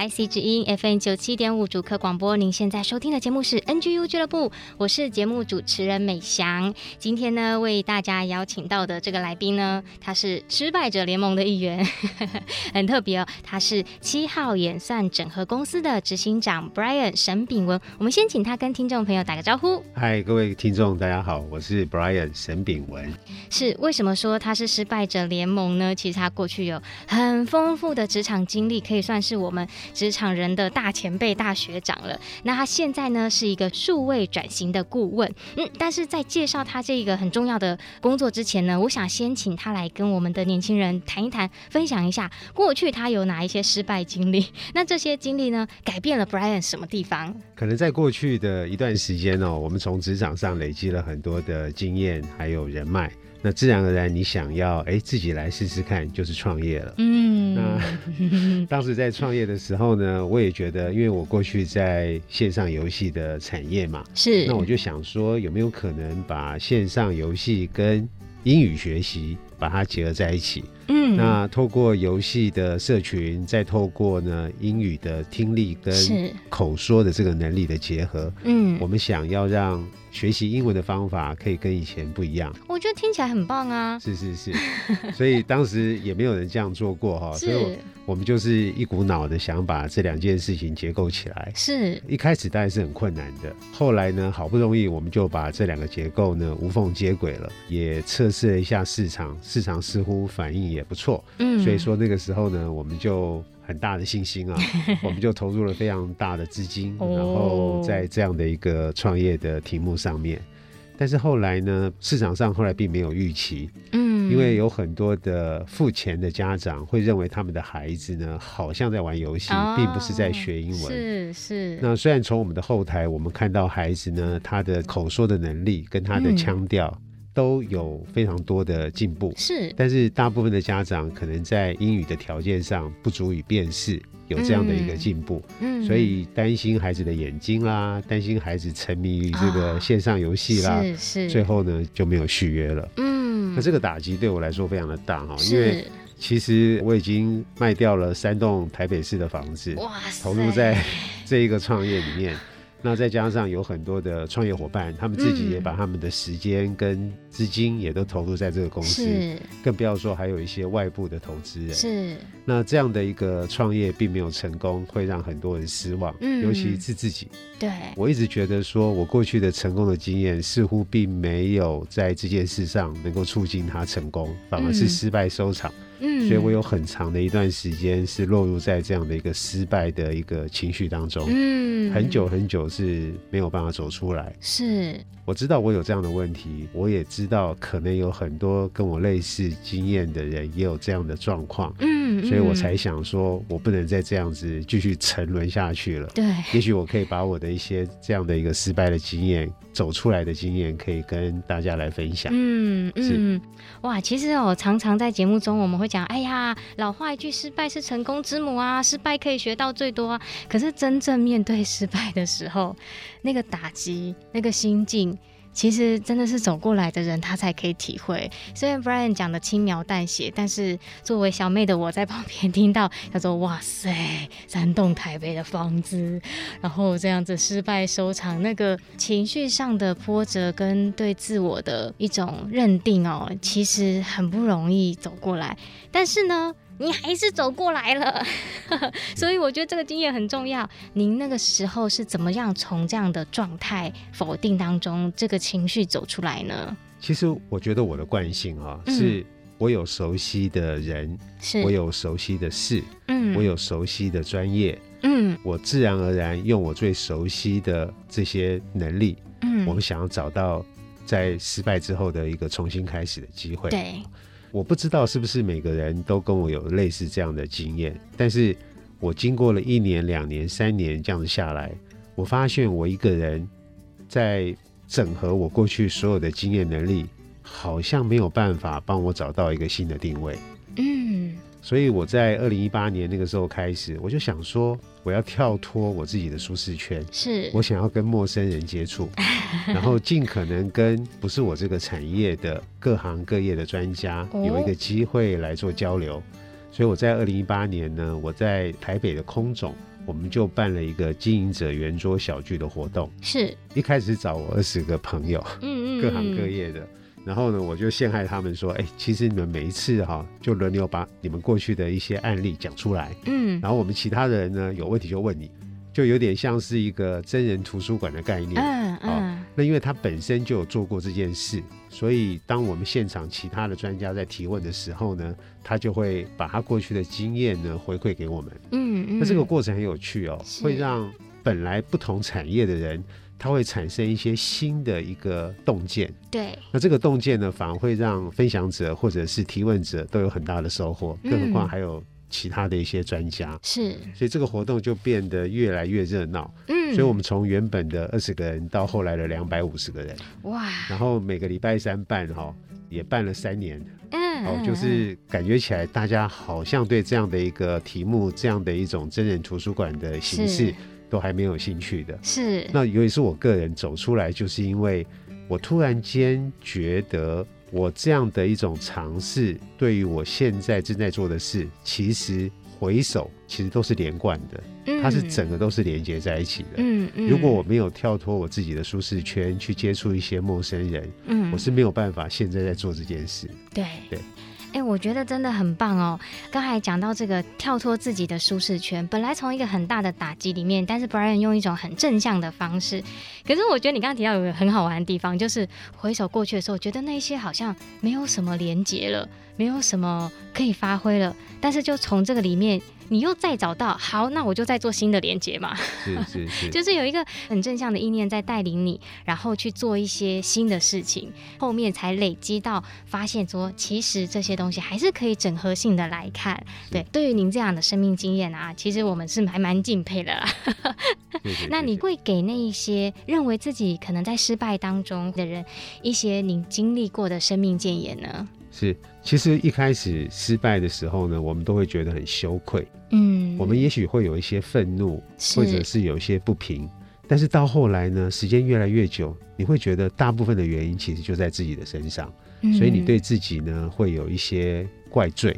IC 之音 FM 九七点五主客广播，您现在收听的节目是 NGU 俱乐部，我是节目主持人美翔。今天呢，为大家邀请到的这个来宾呢，他是失败者联盟的一员，很特别哦。他是七号演算整合公司的执行长 Brian 沈炳文。我们先请他跟听众朋友打个招呼。嗨，各位听众，大家好，我是 Brian 沈炳文。是为什么说他是失败者联盟呢？其实他过去有很丰富的职场经历，可以算是我们。职场人的大前辈、大学长了。那他现在呢，是一个数位转型的顾问。嗯，但是在介绍他这个很重要的工作之前呢，我想先请他来跟我们的年轻人谈一谈，分享一下过去他有哪一些失败经历。那这些经历呢，改变了 Brian 什么地方？可能在过去的一段时间哦，我们从职场上累积了很多的经验，还有人脉。那自然而然，你想要哎自己来试试看，就是创业了。嗯，那 当时在创业的时候呢，我也觉得，因为我过去在线上游戏的产业嘛，是，那我就想说，有没有可能把线上游戏跟英语学习把它结合在一起？嗯，那透过游戏的社群，再透过呢英语的听力跟口说的这个能力的结合，嗯，我们想要让。学习英文的方法可以跟以前不一样，我觉得听起来很棒啊！是是是，所以当时也没有人这样做过哈，所以我们就是一股脑的想把这两件事情结构起来。是，一开始当然是很困难的，后来呢，好不容易我们就把这两个结构呢无缝接轨了，也测试了一下市场，市场似乎反应也不错，嗯，所以说那个时候呢，我们就。很大的信心啊，我们就投入了非常大的资金，然后在这样的一个创业的题目上面。但是后来呢，市场上后来并没有预期，嗯，因为有很多的付钱的家长会认为他们的孩子呢，好像在玩游戏，并不是在学英文。是是。那虽然从我们的后台，我们看到孩子呢，他的口说的能力跟他的腔调。都有非常多的进步，是，但是大部分的家长可能在英语的条件上不足以辨识有这样的一个进步，嗯，所以担心孩子的眼睛啦，担心孩子沉迷于这个线上游戏啦，是是，最后呢就没有续约了，嗯，那这个打击对我来说非常的大哈，因为其实我已经卖掉了三栋台北市的房子，哇，投入在这一个创业里面。那再加上有很多的创业伙伴，他们自己也把他们的时间跟资金也都投入在这个公司，是，更不要说还有一些外部的投资人。是，那这样的一个创业并没有成功，会让很多人失望，嗯，尤其是自己。对，我一直觉得说，我过去的成功的经验似乎并没有在这件事上能够促进他成功，反而是失败收场。嗯，所以我有很长的一段时间是落入在这样的一个失败的一个情绪当中，嗯，很久很久是没有办法走出来。是，我知道我有这样的问题，我也知道可能有很多跟我类似经验的人也有这样的状况，嗯，所以我才想说，我不能再这样子继续沉沦下去了。对，也许我可以把我的一些这样的一个失败的经验。走出来的经验可以跟大家来分享。嗯嗯，哇，其实我常常在节目中我们会讲，哎呀，老话一句，失败是成功之母啊，失败可以学到最多啊。可是真正面对失败的时候，那个打击，那个心境。其实真的是走过来的人，他才可以体会。虽然 Brian 讲的轻描淡写，但是作为小妹的我在旁边听到，他说：“哇塞，三栋台北的房子，然后这样子失败收场，那个情绪上的波折跟对自我的一种认定哦，其实很不容易走过来。但是呢。”你还是走过来了，所以我觉得这个经验很重要。您那个时候是怎么样从这样的状态否定当中，这个情绪走出来呢？其实我觉得我的惯性啊，是我有熟悉的人，是。我有熟悉的事，嗯，我有熟悉的专业，嗯，我自然而然用我最熟悉的这些能力，嗯，我们想要找到在失败之后的一个重新开始的机会。对，我不知道是不是每个人都跟我有类似这样的经验，但是我经过了一年、两年、三年这样子下来，我发现我一个人在整合我过去所有的经验能力。好像没有办法帮我找到一个新的定位，嗯，所以我在二零一八年那个时候开始，我就想说，我要跳脱我自己的舒适圈，是。我想要跟陌生人接触，然后尽可能跟不是我这个产业的各行各业的专家有一个机会来做交流，哦、所以我在二零一八年呢，我在台北的空总，我们就办了一个经营者圆桌小聚的活动，是。一开始找我二十个朋友，嗯，嗯嗯，各行各业的。然后呢，我就陷害他们说，哎，其实你们每一次哈，就轮流把你们过去的一些案例讲出来，嗯，然后我们其他的人呢，有问题就问你，就有点像是一个真人图书馆的概念，嗯嗯。那因为他本身就有做过这件事，所以当我们现场其他的专家在提问的时候呢，他就会把他过去的经验呢回馈给我们，嗯嗯。那这个过程很有趣哦，会让本来不同产业的人。它会产生一些新的一个洞见，对。那这个洞见呢，反而会让分享者或者是提问者都有很大的收获，嗯、更何况还有其他的一些专家。是。所以这个活动就变得越来越热闹。嗯。所以我们从原本的二十个人到后来的两百五十个人。哇。然后每个礼拜三办哈，也办了三年。嗯。哦，就是感觉起来大家好像对这样的一个题目，这样的一种真人图书馆的形式。都还没有兴趣的，是。那尤其是我个人走出来，就是因为我突然间觉得，我这样的一种尝试，对于我现在正在做的事，其实回首其实都是连贯的，嗯，它是整个都是连接在一起的。嗯嗯。如果我没有跳脱我自己的舒适圈，去接触一些陌生人，嗯，我是没有办法现在在做这件事。对对。哎、我觉得真的很棒哦！刚才讲到这个跳脱自己的舒适圈，本来从一个很大的打击里面，但是 Brian 用一种很正向的方式。可是我觉得你刚刚提到有个很好玩的地方，就是回首过去的时候，觉得那些好像没有什么连结了，没有什么可以发挥了，但是就从这个里面。你又再找到好，那我就再做新的连接嘛。是是 是，就是有一个很正向的意念在带领你，然后去做一些新的事情，后面才累积到发现说，其实这些东西还是可以整合性的来看。对，对于您这样的生命经验啊，其实我们是还蛮敬佩的啦。那你会给那一些认为自己可能在失败当中的人一些您经历过的生命建言呢？是，其实一开始失败的时候呢，我们都会觉得很羞愧，嗯，我们也许会有一些愤怒，或者是有一些不平，但是到后来呢，时间越来越久，你会觉得大部分的原因其实就在自己的身上，嗯，所以你对自己呢会有一些怪罪，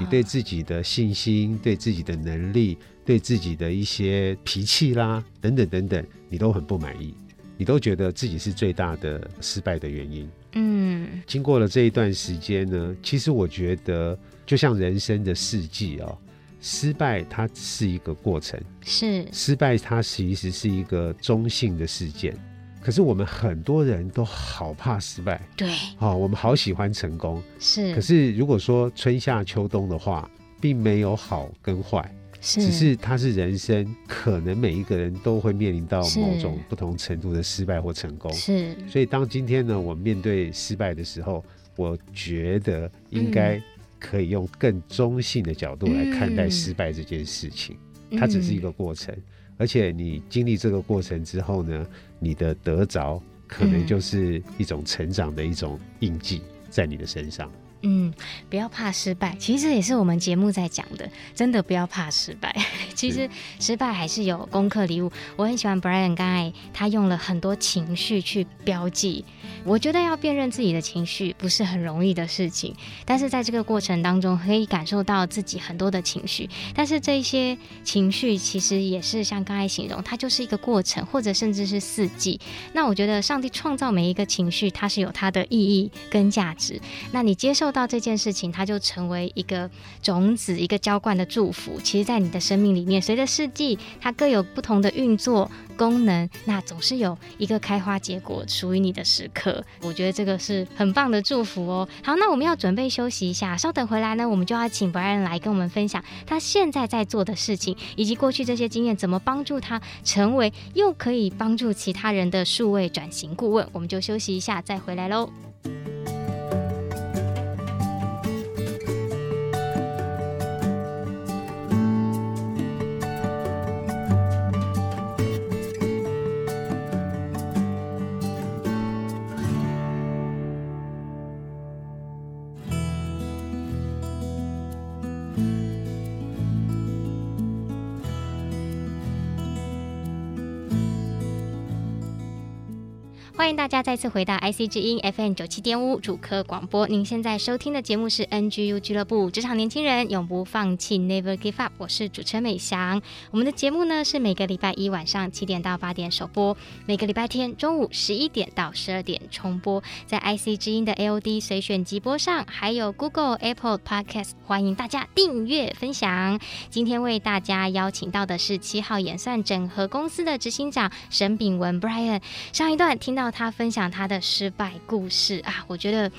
你对自己的信心、对自己的能力、对自己的一些脾气啦等等等等，你都很不满意，你都觉得自己是最大的失败的原因。嗯，经过了这一段时间呢，其实我觉得就像人生的四季哦，失败它是一个过程，是失败它其实是一个中性的事件。可是我们很多人都好怕失败，对，好，我们好喜欢成功，是。可是如果说春夏秋冬的话，并没有好跟坏。是，只是它是人生，可能每一个人都会面临到某种不同程度的失败或成功。是，所以当今天呢，我面对失败的时候，我觉得应该可以用更中性的角度来看待失败这件事情。它只是一个过程，而且你经历这个过程之后呢，你的得着可能就是一种成长的一种印记在你的身上。嗯，嗯不要怕失败，其实也是我们节目在讲的，真的不要怕失败。其实失败还是有功课礼物。我很喜欢 Brian 刚才他用了很多情绪去标记，我觉得要辨认自己的情绪不是很容易的事情，但是在这个过程当中可以感受到自己很多的情绪，但是这一些情绪其实也是像刚才形容，它就是一个过程，或者甚至是四季。那我觉得上帝创造每一个情绪，它是有它的意义跟价值。那你接受。受到这件事情，它就成为一个种子，一个浇灌的祝福。其实，在你的生命里面，随着四季，它各有不同的运作功能，那总是有一个开花结果属于你的时刻。我觉得这个是很棒的祝福哦。好，那我们要准备休息一下，稍等回来呢，我们就要请 Brian 来跟我们分享他现在在做的事情，以及过去这些经验怎么帮助他成为又可以帮助其他人的数位转型顾问。我们就休息一下，再回来喽。欢迎大家再次回到 IC 之音 FM 九七点五主科广播。您现在收听的节目是 NGU 俱乐部职场年轻人永不放弃 Never Give Up。我是主持人美翔。我们的节目呢是每个礼拜一晚上七点到八点首播，每个礼拜天中午十一点到十二点重播，在 IC 之音的 AOD 随选即播上，还有 Google、Apple Podcast。欢迎大家订阅分享。今天为大家邀请到的是七号演算整合公司的执行长沈炳文 Brian。上一段听到。他分享他的失败故事。啊，我觉得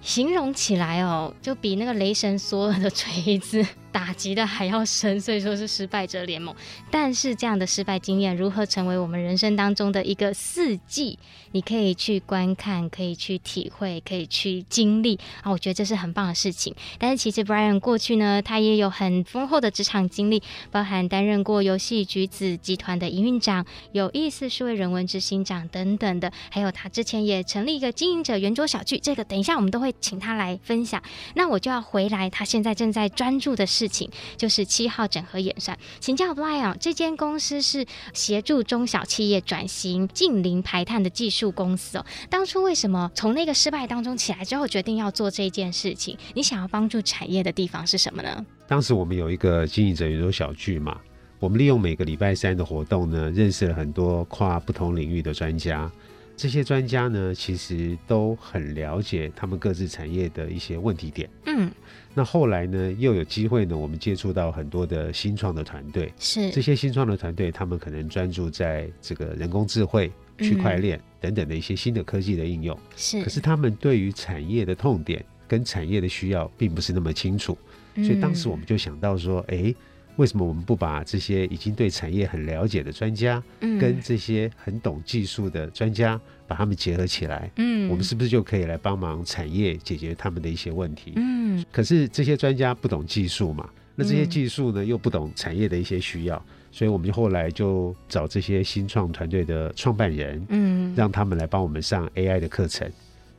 形容起来哦，就比那个雷神索尔的锤子。打击的还要深，所以说是失败者联盟。但是这样的失败经验如何成为我们人生当中的一个四季？你可以去观看，可以去体会，可以去经历啊！我觉得这是很棒的事情。但是其实 Brian 过去呢，他也有很丰厚的职场经历，包含担任过游戏橘子集团的营运长、有意思是位人文执行长等等的，还有他之前也成立一个经营者圆桌小聚，这个等一下我们都会请他来分享。那我就要回来，他现在正在专注的事情。就是七号整合演算，请教 Brian，这间公司是协助中小企业转型近零排碳的技术公司哦。当初为什么从那个失败当中起来之后，决定要做这件事情？你想要帮助产业的地方是什么呢？当时我们有一个经营者圆桌小聚嘛，我们利用每个礼拜三的活动呢，认识了很多跨不同领域的专家。这些专家呢，其实都很了解他们各自产业的一些问题点。嗯。那后来呢，又有机会呢，我们接触到很多的新创的团队，是这些新创的团队，他们可能专注在这个人工智慧、区块链等等的一些新的科技的应用，是。可是他们对于产业的痛点跟产业的需要，并不是那么清楚，所以当时我们就想到说，哎。为什么我们不把这些已经对产业很了解的专家，嗯，跟这些很懂技术的专家，把他们结合起来？嗯，我们是不是就可以来帮忙产业解决他们的一些问题？嗯，可是这些专家不懂技术嘛，那这些技术呢又不懂产业的一些需要，所以我们就后来就找这些新创团队的创办人，嗯，让他们来帮我们上 AI 的课程。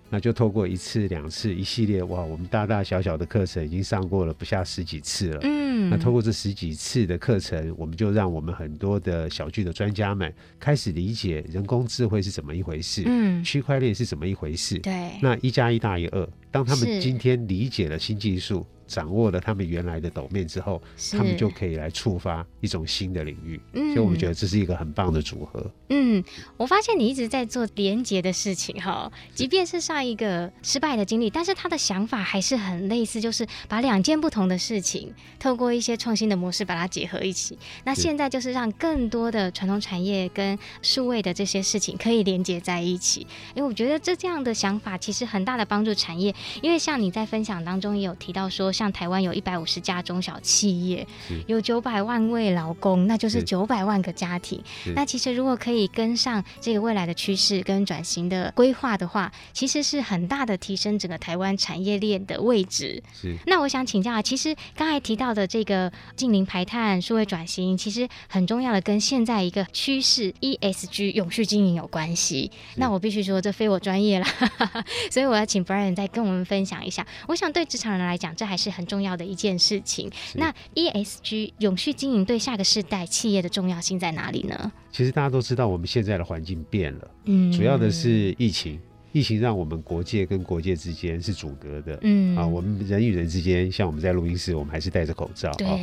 那就透过一次、两次、一系列，哇，我们大大小小的课程已经上过了不下十几次了。嗯，那透过这十几次的课程，我们就让我们很多的小剧的专家们开始理解人工智慧是怎么一回事，嗯，区块链是怎么一回事。对，那一加一大于二，当他们今天理解了新技术。掌握了他们原来的斗面之后，他们就可以来触发一种新的领域。嗯，所以我们觉得这是一个很棒的组合。嗯，我发现你一直在做连接的事情哈，即便是上一个失败的经历，但是他的想法还是很类似，就是把两件不同的事情，透过一些创新的模式把它结合一起。那现在就是让更多的传统产业跟数位的这些事情可以连接在一起。因为我觉得这这样的想法其实很大的帮助产业，因为像你在分享当中也有提到说。像台湾有一百五十家中小企业，有九百万位劳工，那就是九百万个家庭。那其实如果可以跟上这个未来的趋势跟转型的规划的话，其实是很大的提升整个台湾产业链的位置。是。那我想请教啊，其实刚才提到的这个近零排碳、数位转型，其实很重要的跟现在一个趋势 ESG 永续经营有关系。那我必须说，这非我专业啦，所以我要请 Brian 再跟我们分享一下。我想对职场人来讲，这还是。很重要的一件事情。那 ESG 永续经营对下个世代企业的重要性在哪里呢？其实大家都知道，我们现在的环境变了，嗯，主要的是疫情，疫情让我们国界跟国界之间是阻隔的，嗯啊，我们人与人之间，像我们在录音室，我们还是戴着口罩。对、哦。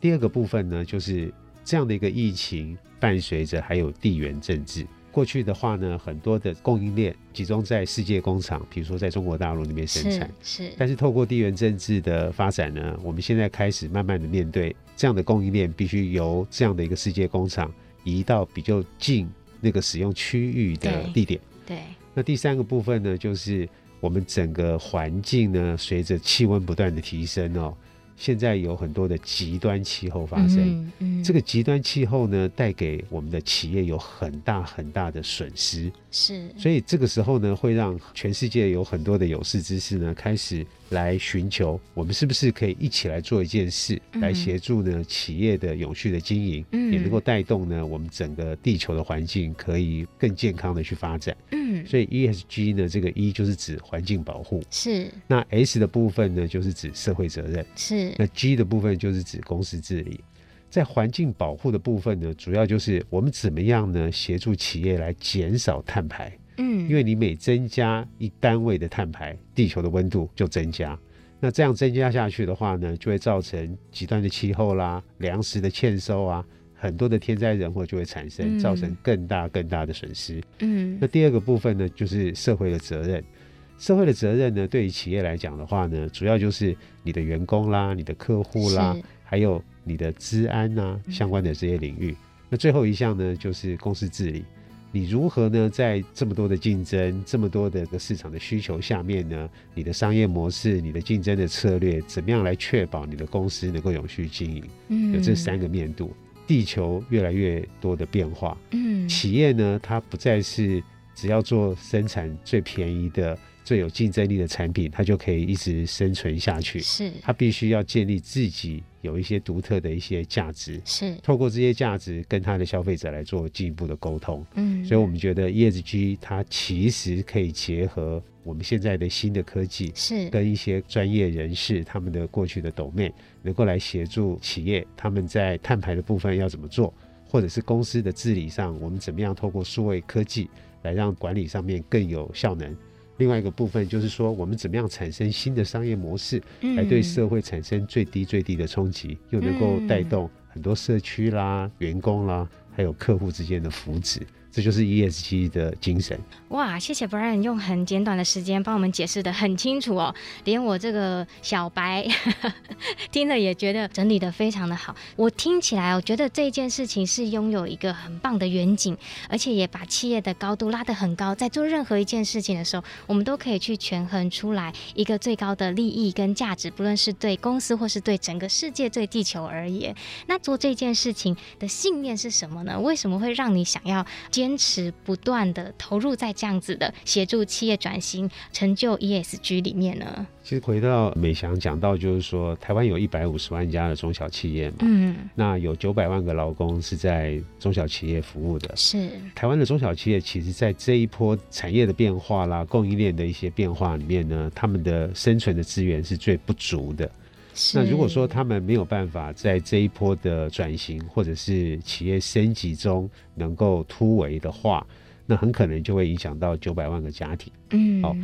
第二个部分呢，就是这样的一个疫情，伴随着还有地缘政治。过去的话呢，很多的供应链集中在世界工厂，比如说在中国大陆那边生产。是。是。但是透过地缘政治的发展呢，我们现在开始慢慢的面对这样的供应链，必须由这样的一个世界工厂移到比较近那个使用区域的地点。对。对。那第三个部分呢，就是我们整个环境呢，随着气温不断的提升哦。现在有很多的极端气候发生，嗯嗯、这个极端气候呢，带给我们的企业有很大很大的损失。是，所以这个时候呢，会让全世界有很多的有识之士呢，开始来寻求我们是不是可以一起来做一件事，嗯、来协助呢企业的永续的经营，嗯、也能够带动呢我们整个地球的环境可以更健康的去发展。嗯，所以 ESG 呢，这个 E 就是指环境保护，是。那 S 的部分呢，就是指社会责任，是。那 G 的部分就是指公司治理。在环境保护的部分呢，主要就是我们怎么样呢？协助企业来减少碳排。嗯，因为你每增加一单位的碳排，地球的温度就增加。那这样增加下去的话呢，就会造成极端的气候啦、粮食的欠收啊，很多的天灾人祸就会产生，造成更大更大的损失。嗯，那第二个部分呢，就是社会的责任。社会的责任呢，对于企业来讲的话呢，主要就是你的员工啦、你的客户啦，还有。你的治安啊，相关的这些领域。那最后一项呢，就是公司治理。你如何呢，在这么多的竞争、这么多的个市场的需求下面呢，你的商业模式、你的竞争的策略，怎么样来确保你的公司能够永续经营？嗯，有这三个面度。地球越来越多的变化，嗯，企业呢，它不再是只要做生产最便宜的。最有竞争力的产品，它就可以一直生存下去。是，它必须要建立自己有一些独特的一些价值。是，透过这些价值跟它的消费者来做进一步的沟通。嗯，所以我们觉得 ESG 它其实可以结合我们现在的新的科技，是跟一些专业人士他们的过去的 domain，能够来协助企业他们在碳排的部分要怎么做，或者是公司的治理上，我们怎么样透过数位科技来让管理上面更有效能。另外一个部分就是说，我们怎么样产生新的商业模式，来对社会产生最低最低的冲击，又能够带动很多社区啦、员工啦，还有客户之间的福祉。这就是 ESG 的精神。哇，谢谢 Brian 用很简短的时间帮我们解释得很清楚哦，连我这个小白 听了也觉得整理得非常的好。我听起来，我觉得这件事情是拥有一个很棒的远景，而且也把企业的高度拉得很高。在做任何一件事情的时候，我们都可以去权衡出来一个最高的利益跟价值，不论是对公司或是对整个世界、对地球而言。那做这件事情的信念是什么呢？为什么会让你想要？坚持不断的投入在这样子的协助企业转型、成就 ESG 里面呢？其实回到美翔讲到，就是说台湾有一百五十万家的中小企业嘛，嗯，那有九百万个劳工是在中小企业服务的。是台湾的中小企业，其实在这一波产业的变化啦、供应链的一些变化里面呢，他们的生存的资源是最不足的。那如果说他们没有办法在这一波的转型或者是企业升级中能够突围的话，那很可能就会影响到九百万个家庭。嗯，好，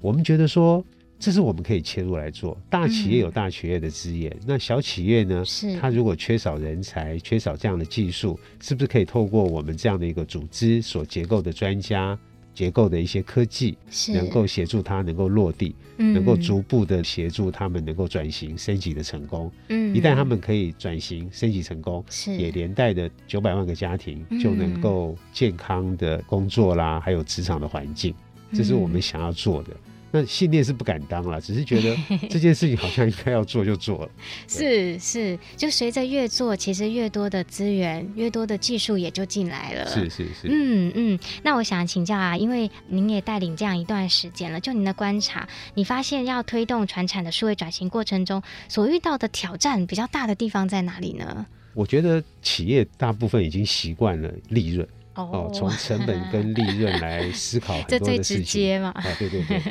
我们觉得说这是我们可以切入来做。大企业有大企业的资源，嗯、那小企业呢？是它如果缺少人才、缺少这样的技术，是不是可以透过我们这样的一个组织所结构的专家？结构的一些科技，能够协助他能够落地，嗯、能够逐步的协助他们能够转型升级的成功。嗯，一旦他们可以转型升级成功，是。也连带的九百万个家庭就能够健康的工作啦，还有职场的环境，这是我们想要做的。那信念是不敢当了，只是觉得 这件事情好像应该要做就做了。是是，就随着越做，其实越多的资源、越多的技术也就进来了。是是是。嗯嗯，那我想请教啊，因为您也带领这样一段时间了，就您的观察，你发现要推动传产的数位转型过程中，所遇到的挑战比较大的地方在哪里呢？我觉得企业大部分已经习惯了利润哦，从成本跟利润来思考 很多的事情。这最直接嘛？啊，对对对。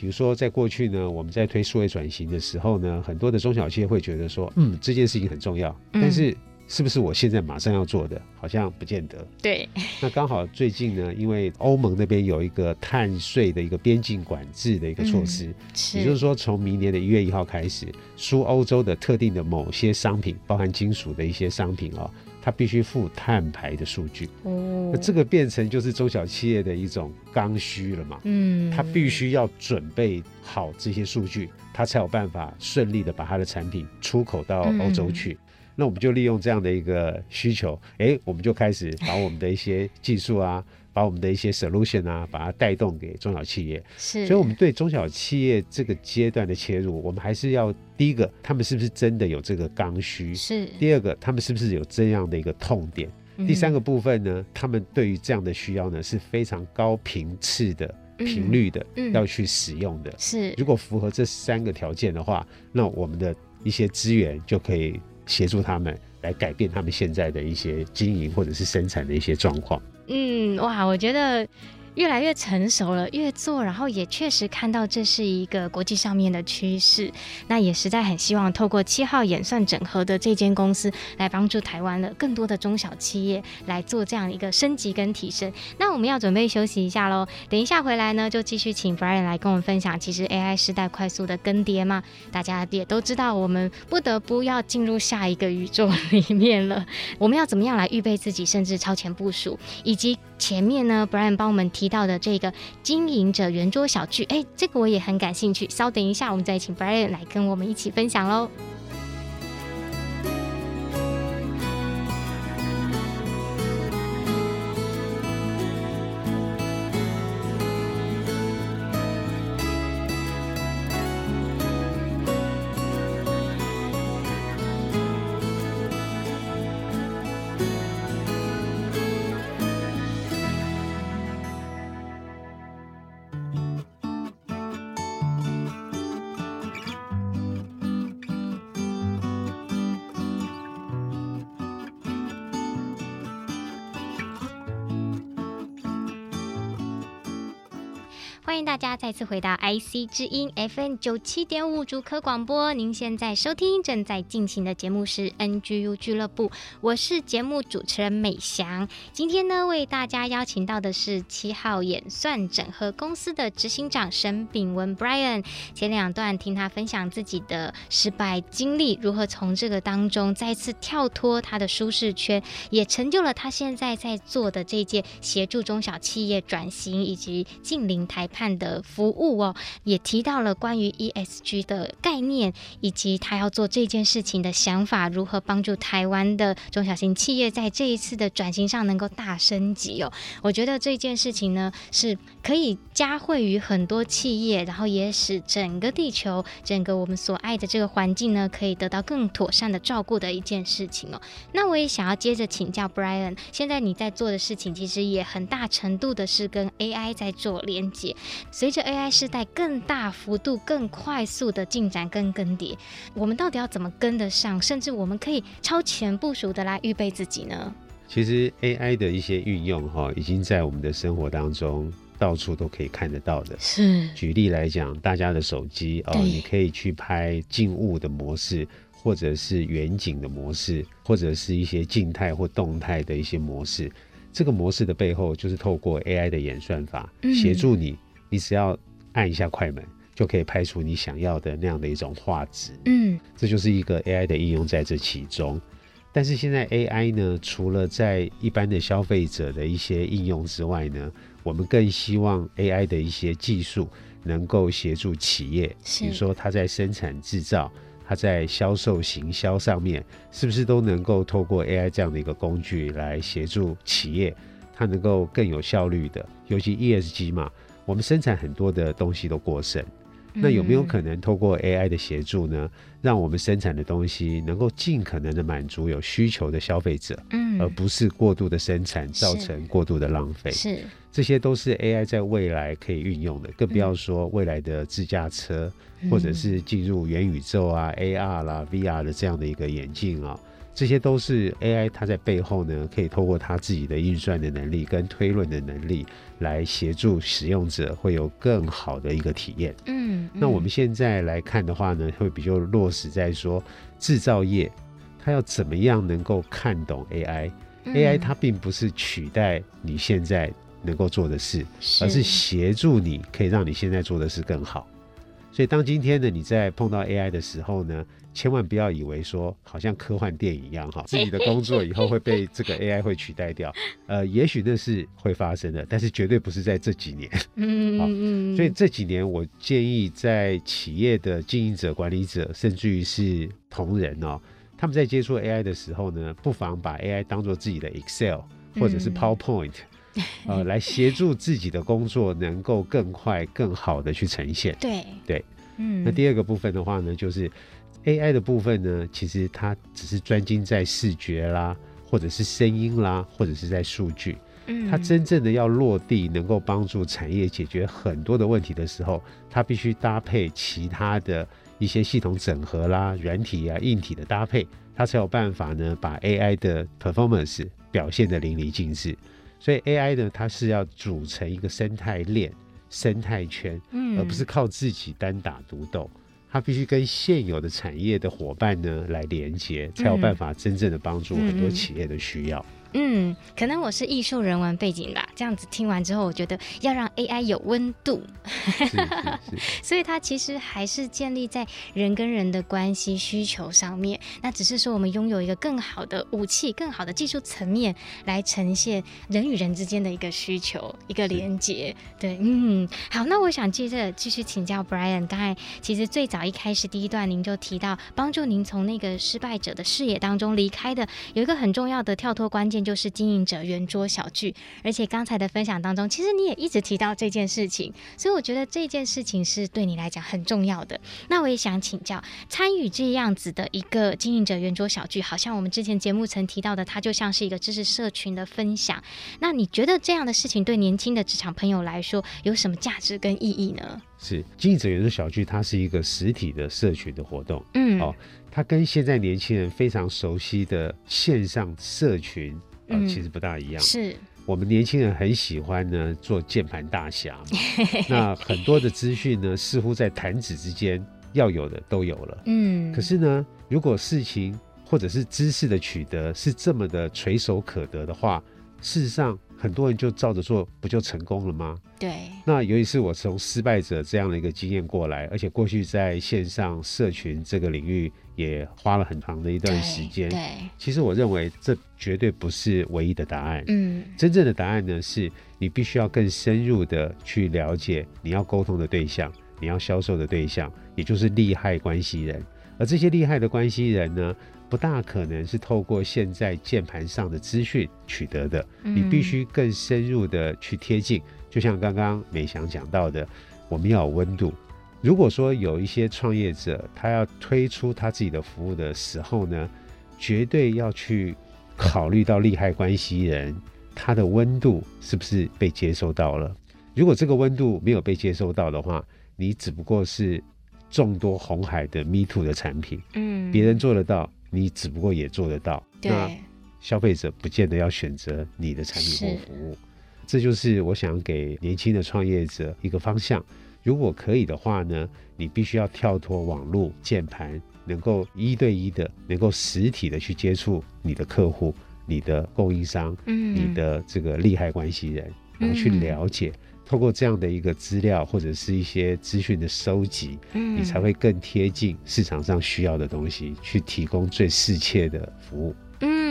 比如说，在过去呢，我们在推数位转型的时候呢，很多的中小企业会觉得说，嗯，这件事情很重要，但是是不是我现在马上要做的，好像不见得。对。那刚好最近呢，因为欧盟那边有一个碳税的一个边境管制的一个措施，嗯、也就是说，从明年的一月一号开始，输欧洲的特定的某些商品，包含金属的一些商品啊、哦。它必须附碳排的数据。哦，那这个变成就是中小企业的一种刚需了嘛。嗯，它必须要准备好这些数据，它才有办法顺利的把它的产品出口到欧洲去。嗯那我们就利用这样的一个需求，哎，我们就开始把我们的一些技术啊，把我们的一些 solution 啊，把它带动给中小企业。是，所以我们对中小企业这个阶段的切入，我们还是要第一个，他们是不是真的有这个刚需？是。第二个，他们是不是有这样的一个痛点？嗯、第三个部分呢，他们对于这样的需要呢，是非常高频次的频率的、嗯嗯、要去使用的。是。如果符合这三个条件的话，那我们的一些资源就可以。协助他们来改变他们现在的一些经营或者是生产的一些状况。嗯，哇，我觉得。越来越成熟了，越做，然后也确实看到这是一个国际上面的趋势。那也实在很希望透过七号演算整合的这间公司，来帮助台湾的更多的中小企业来做这样一个升级跟提升。那我们要准备休息一下喽，等一下回来呢，就继续请 Brian 来跟我们分享。其实 AI 时代快速的更迭嘛，大家也都知道，我们不得不要进入下一个宇宙里面了。我们要怎么样来预备自己，甚至超前部署，以及前面呢，Brian 帮我们提到的这个经营者圆桌小聚，哎，这个我也很感兴趣。稍等一下，我们再请 Brian 来跟我们一起分享喽。再次回到 IC 之音 FM 九七点五主科广播。您现在收听正在进行的节目是 NGU 俱乐部，我是节目主持人美翔。今天呢，为大家邀请到的是七号演算整合公司的执行长沈炳文 Brian。前两段听他分享自己的失败经历，如何从这个当中再次跳脱他的舒适圈，也成就了他现在在做的这件协助中小企业转型以及近邻台判的服务哦，也提到了关于 ESG 的概念，以及他要做这件事情的想法，如何帮助台湾的中小型企业在这一次的转型上能够大升级哦。我觉得这件事情呢，是可以加惠于很多企业，然后也使整个地球、整个我们所爱的这个环境呢，可以得到更妥善的照顾的一件事情哦。那我也想要接着请教 Brian，现在你在做的事情，其实也很大程度的是跟 AI 在做连接。随着 AI 时代更大幅度、更快速的进展跟更迭，我们到底要怎么跟得上？甚至我们可以超前部署的来预备自己呢？其实 AI 的一些运用哈，已经在我们的生活当中到处都可以看得到的。是，举例来讲，大家的手机哦，你可以去拍静物的模式，或者是远景的模式，或者是一些静态或动态的一些模式。这个模式的背后，就是透过 AI 的演算法协助你。你只要按一下快门，就可以拍出你想要的那样的一种画质。嗯，这就是一个 AI 的应用在这其中。但是现在 AI 呢，除了在一般的消费者的一些应用之外呢，我们更希望 AI 的一些技术能够协助企业，比如说它在生产制造、它在销售行销上面，是不是都能够透过 AI 这样的一个工具来协助企业，它能够更有效率的，尤其 ESG 嘛。我们生产很多的东西都过剩，那有没有可能透过 AI 的协助呢，让我们生产的东西能够尽可能的满足有需求的消费者，嗯，而不是过度的生产造成过度的浪费。是，这些都是 AI 在未来可以运用的，更不要说未来的自驾车，或者是进入元宇宙啊、AR 啦、VR 的这样的一个眼镜啊。这些都是 AI，它在背后呢，可以透过它自己的运算的能力跟推论的能力，来协助使用者会有更好的一个体验。嗯，那我们现在来看的话呢，会比较落实在说制造业，它要怎么样能够看懂 AI？AI、嗯、AI 它并不是取代你现在能够做的事，而是协助你可以让你现在做的事更好。所以当今天呢，你在碰到 AI 的时候呢，千万不要以为说好像科幻电影一样哈，自己的工作以后会被这个 AI 会取代掉。呃，也许那是会发生的，但是绝对不是在这几年。嗯，所以这几年我建议在企业的经营者、管理者，甚至于是同仁哦，他们在接触 AI 的时候呢，不妨把 AI 当做自己的 Excel 或者是 PowerPoint，呃，来协助自己的工作能够更快、更好的去呈现。对对，嗯。那第二个部分的话呢，就是 AI 的部分呢，其实它只是专精在视觉啦，或者是声音啦，或者是在数据。它真正的要落地，能够帮助产业解决很多的问题的时候，它必须搭配其他的一些系统整合啦、软体啊、硬体的搭配，它才有办法呢把 AI 的 performance 表现得淋漓尽致。所以 AI 呢，它是要组成一个生态链、生态圈，而不是靠自己单打独斗。它必须跟现有的产业的伙伴呢来连接，才有办法真正的帮助很多企业的需要。嗯，可能我是艺术人文背景吧。这样子听完之后，我觉得要让 AI 有温度，所以它其实还是建立在人跟人的关系需求上面。那只是说我们拥有一个更好的武器、更好的技术层面来呈现人与人之间的一个需求、一个连接。对，嗯，好，那我想接着继续请教 Brian。刚才其实最早一开始第一段您就提到，帮助您从那个失败者的视野当中离开的，有一个很重要的跳脱关键。就是经营者圆桌小聚，而且刚才的分享当中，其实你也一直提到这件事情，所以我觉得这件事情是对你来讲很重要的。那我也想请教，参与这样子的一个经营者圆桌小聚，好像我们之前节目曾提到的，它就像是一个知识社群的分享。那你觉得这样的事情对年轻的职场朋友来说有什么价值跟意义呢？是经营者圆桌小聚，它是一个实体的社群的活动，嗯，哦，它跟现在年轻人非常熟悉的线上社群。呃，其实不大一样。是我们年轻人很喜欢呢做键盘大侠，那很多的资讯呢，似乎在弹指之间要有的都有了。嗯，可是呢，如果事情或者是知识的取得是这么的垂手可得的话，事实上。很多人就照着做，不就成功了吗？对。那尤其是我从失败者这样的一个经验过来，而且过去在线上社群这个领域也花了很长的一段时间。对。其实我认为这绝对不是唯一的答案。嗯。真正的答案呢，是你必须要更深入的去了解你要沟通的对象，你要销售的对象，也就是利害关系人。而这些利害的关系人呢，不大可能是透过现在键盘上的资讯取得的，你必须更深入的去贴近。就像刚刚美翔讲到的，我们要有温度。如果说有一些创业者他要推出他自己的服务的时候呢，绝对要去考虑到利害关系人他的温度是不是被接收到了。如果这个温度没有被接收到的话，你只不过是众多红海的 Me Too 的产品，嗯，别人做得到。你只不过也做得到，对，那消费者不见得要选择你的产品或服务，这就是我想给年轻的创业者一个方向。如果可以的话呢，你必须要跳脱网络键盘，能够一对一的，能够实体的去接触你的客户、你的供应商、嗯、你的这个利害关系人，然后去了解。嗯透过这样的一个资料或者是一些资讯的收集，嗯，你才会更贴近市场上需要的东西，去提供最适切的服务。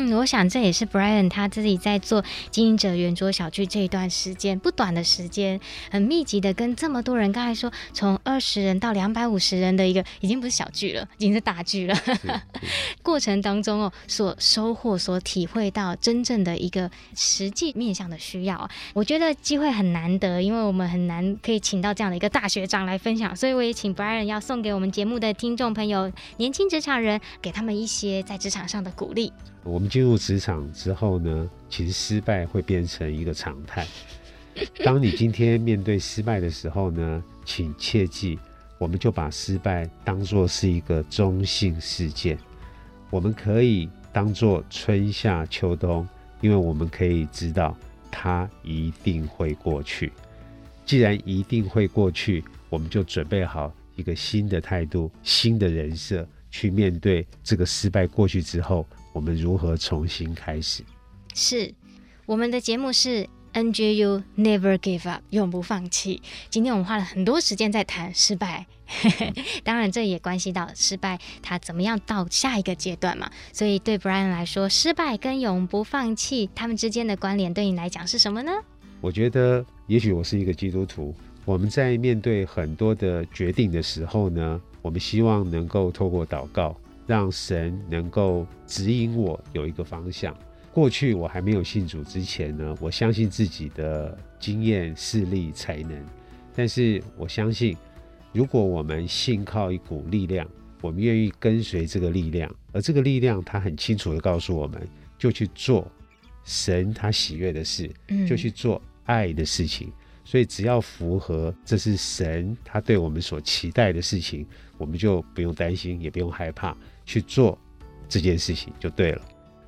嗯，我想这也是 Brian 他自己在做经营者圆桌小聚这一段时间不短的时间，很密集的跟这么多人，刚才说从二十人到两百五十人的一个，已经不是小聚了，已经是大聚了。过程当中哦，所收获、所体会到真正的一个实际面向的需要，我觉得机会很难得，因为我们很难可以请到这样的一个大学长来分享，所以我也请 Brian 要送给我们节目的听众朋友、年轻职场人，给他们一些在职场上的鼓励。我们进入职场之后呢，其实失败会变成一个常态。当你今天面对失败的时候呢，请切记，我们就把失败当作是一个中性事件。我们可以当做春夏秋冬，因为我们可以知道它一定会过去。既然一定会过去，我们就准备好一个新的态度、新的人设去面对这个失败过去之后。我们如何重新开始？是，我们的节目是 NGU Never Give Up，永不放弃。今天我们花了很多时间在谈失败，当然这也关系到失败，它怎么样到下一个阶段嘛。所以对 Brian 来说，失败跟永不放弃，他们之间的关联，对你来讲是什么呢？我觉得，也许我是一个基督徒，我们在面对很多的决定的时候呢，我们希望能够透过祷告，让神能够指引我有一个方向。过去我还没有信主之前呢，我相信自己的经验、势力、才能。但是我相信，如果我们信靠一股力量，我们愿意跟随这个力量，而这个力量它很清楚的告诉我们，就去做神他喜悦的事，就去做爱的事情。所以只要符合这是神他对我们所期待的事情，我们就不用担心，也不用害怕去做这件事情就对了。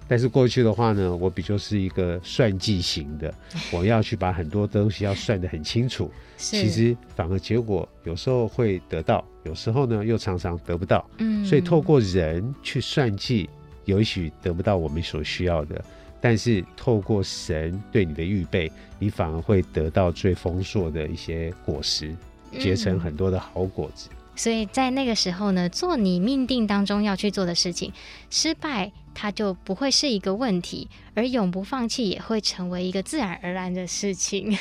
但是过去的话呢，我比较是一个算计型的，我要去把很多东西要算得很清楚。其实反而结果有时候会得到，有时候呢又常常得不到。嗯，所以透过人去算计，也许得不到我们所需要的，但是透过神对你的预备，你反而会得到最丰硕的一些果实，结成很多的好果子。所以在那个时候呢，做你命定当中要去做的事情，失败它就不会是一个问题，而永不放弃也会成为一个自然而然的事情。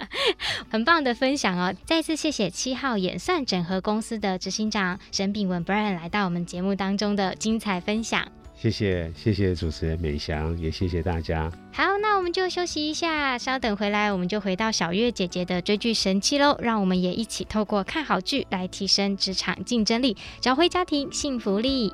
很棒的分享哦！再次谢谢七号演算整合公司的执行长沈炳文 Brian 来到我们节目当中的精彩分享。谢谢，谢谢主持人美翔，也谢谢大家。好，那我们就休息一下，稍等回来，我们就回到小月姐姐的追剧神器喽。让我们也一起透过看好剧来提升职场竞争力，找回家庭幸福力。